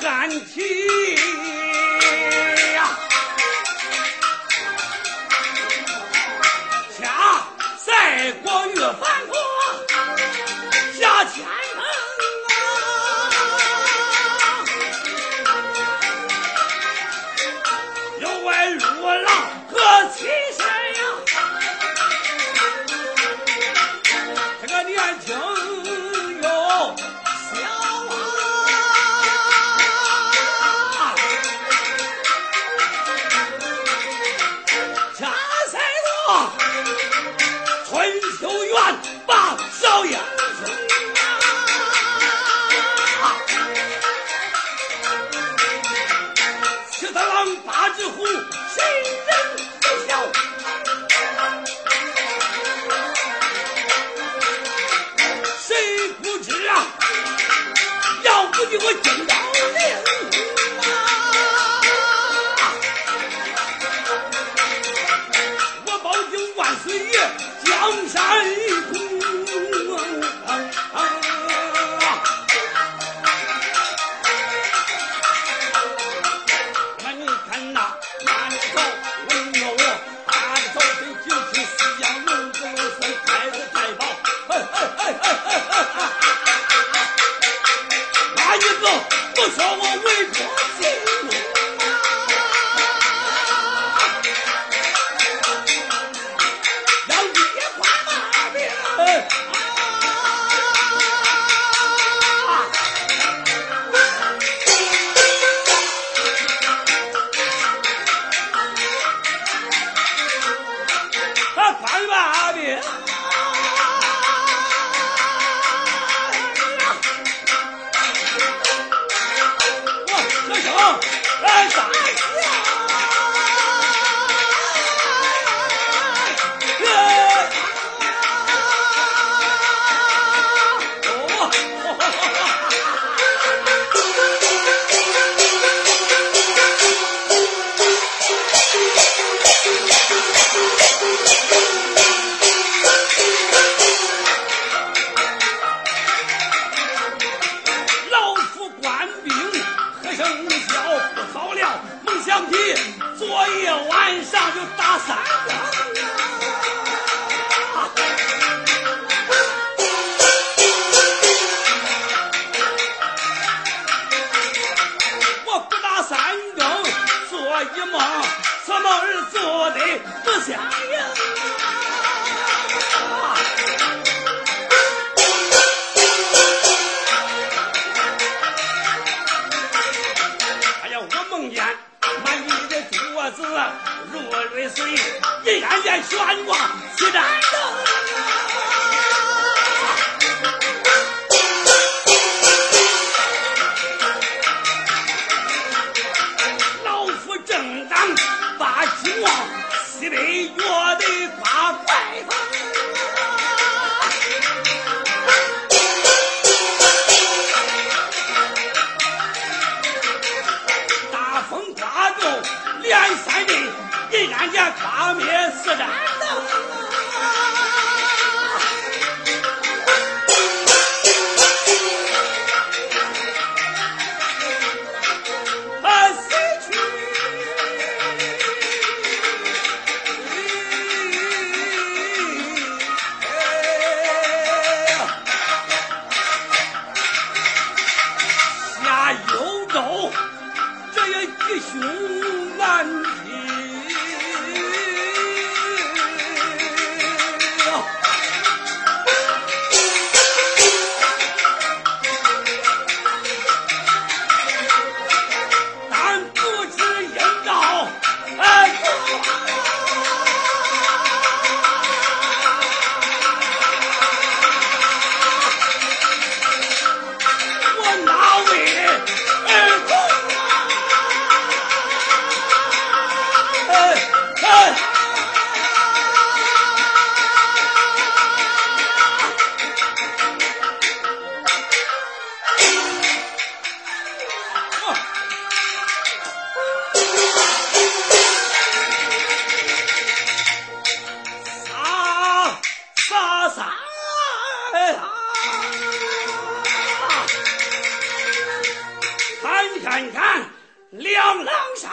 感情一梦。两狼山。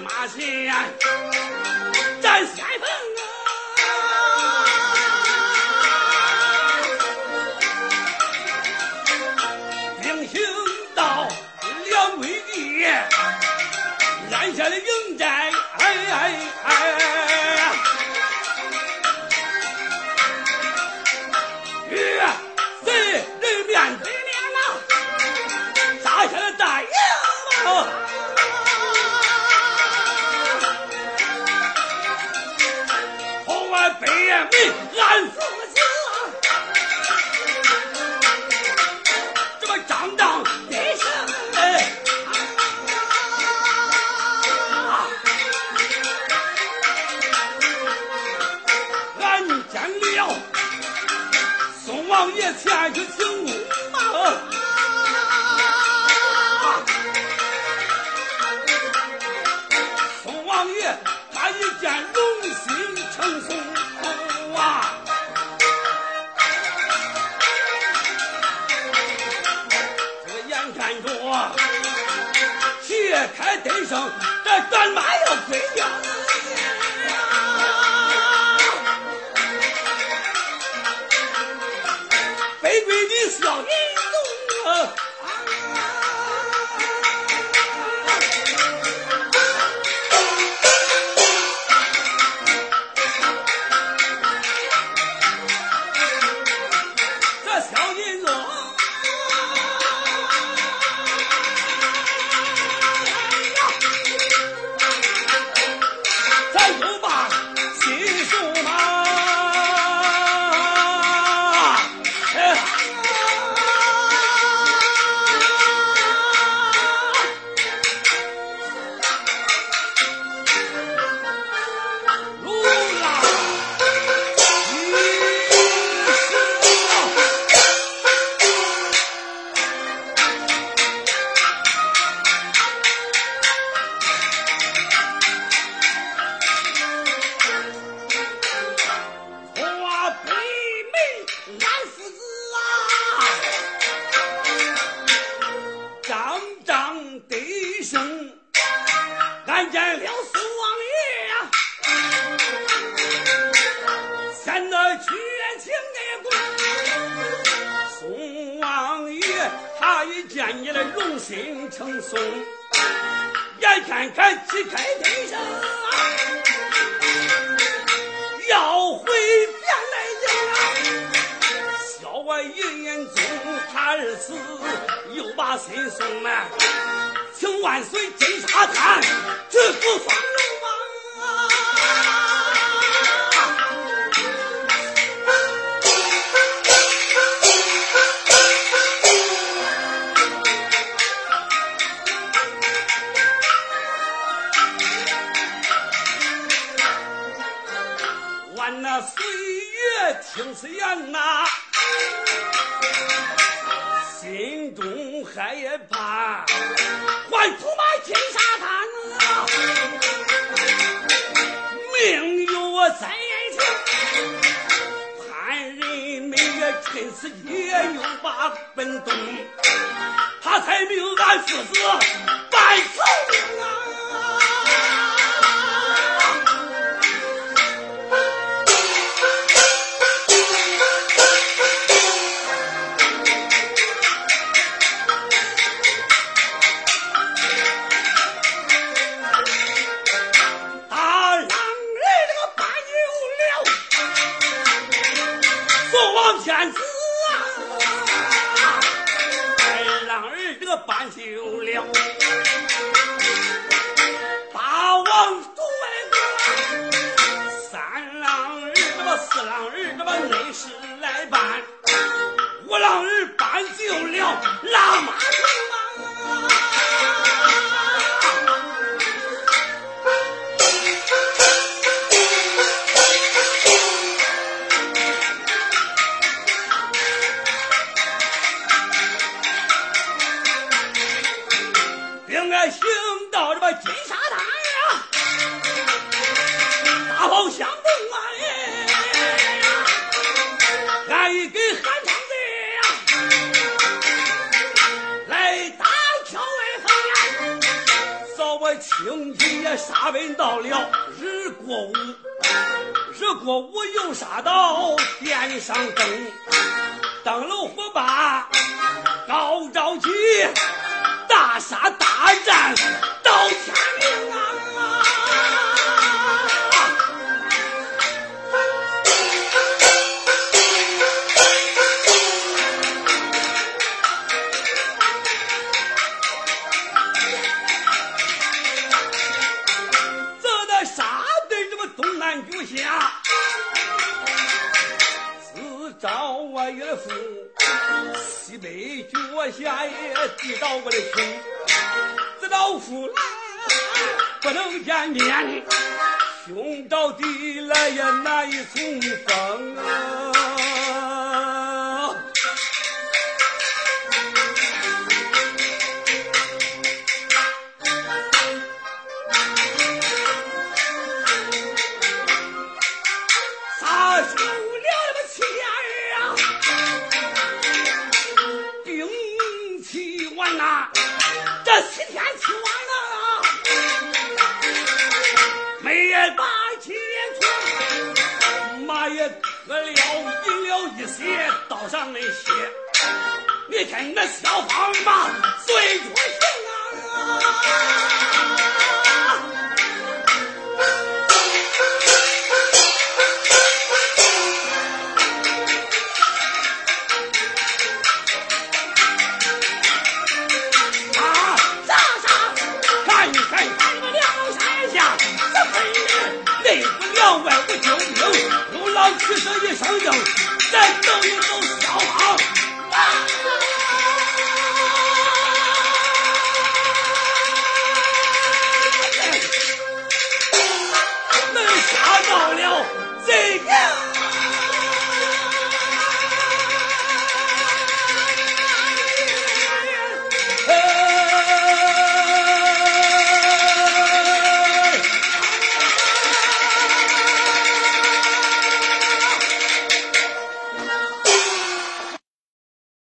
马前战先锋啊！兵行到两位地，安下了营寨，哎哎哎！与贼人面对面呐，下了大营。一见龙心成怂啊这个眼看着啊开得胜这战马要飞掉要回便来迎啊小外云烟中他日死又把心生啊请万岁金沙滩去不放听此言呐，心中害怕，换土埋金沙滩啊！命由我再定，盼人民也趁此机也又把本东，他才命俺父子办寿啊！到殿上登登楼火把高照起大杀大战到天我下也地到我的兄自到夫来不能见面兄到地来也难以重逢啊。我撩尽了一些道上的血你跟那小芳吧最终平啊！外无救命，有老七十一声硬，咱等于都。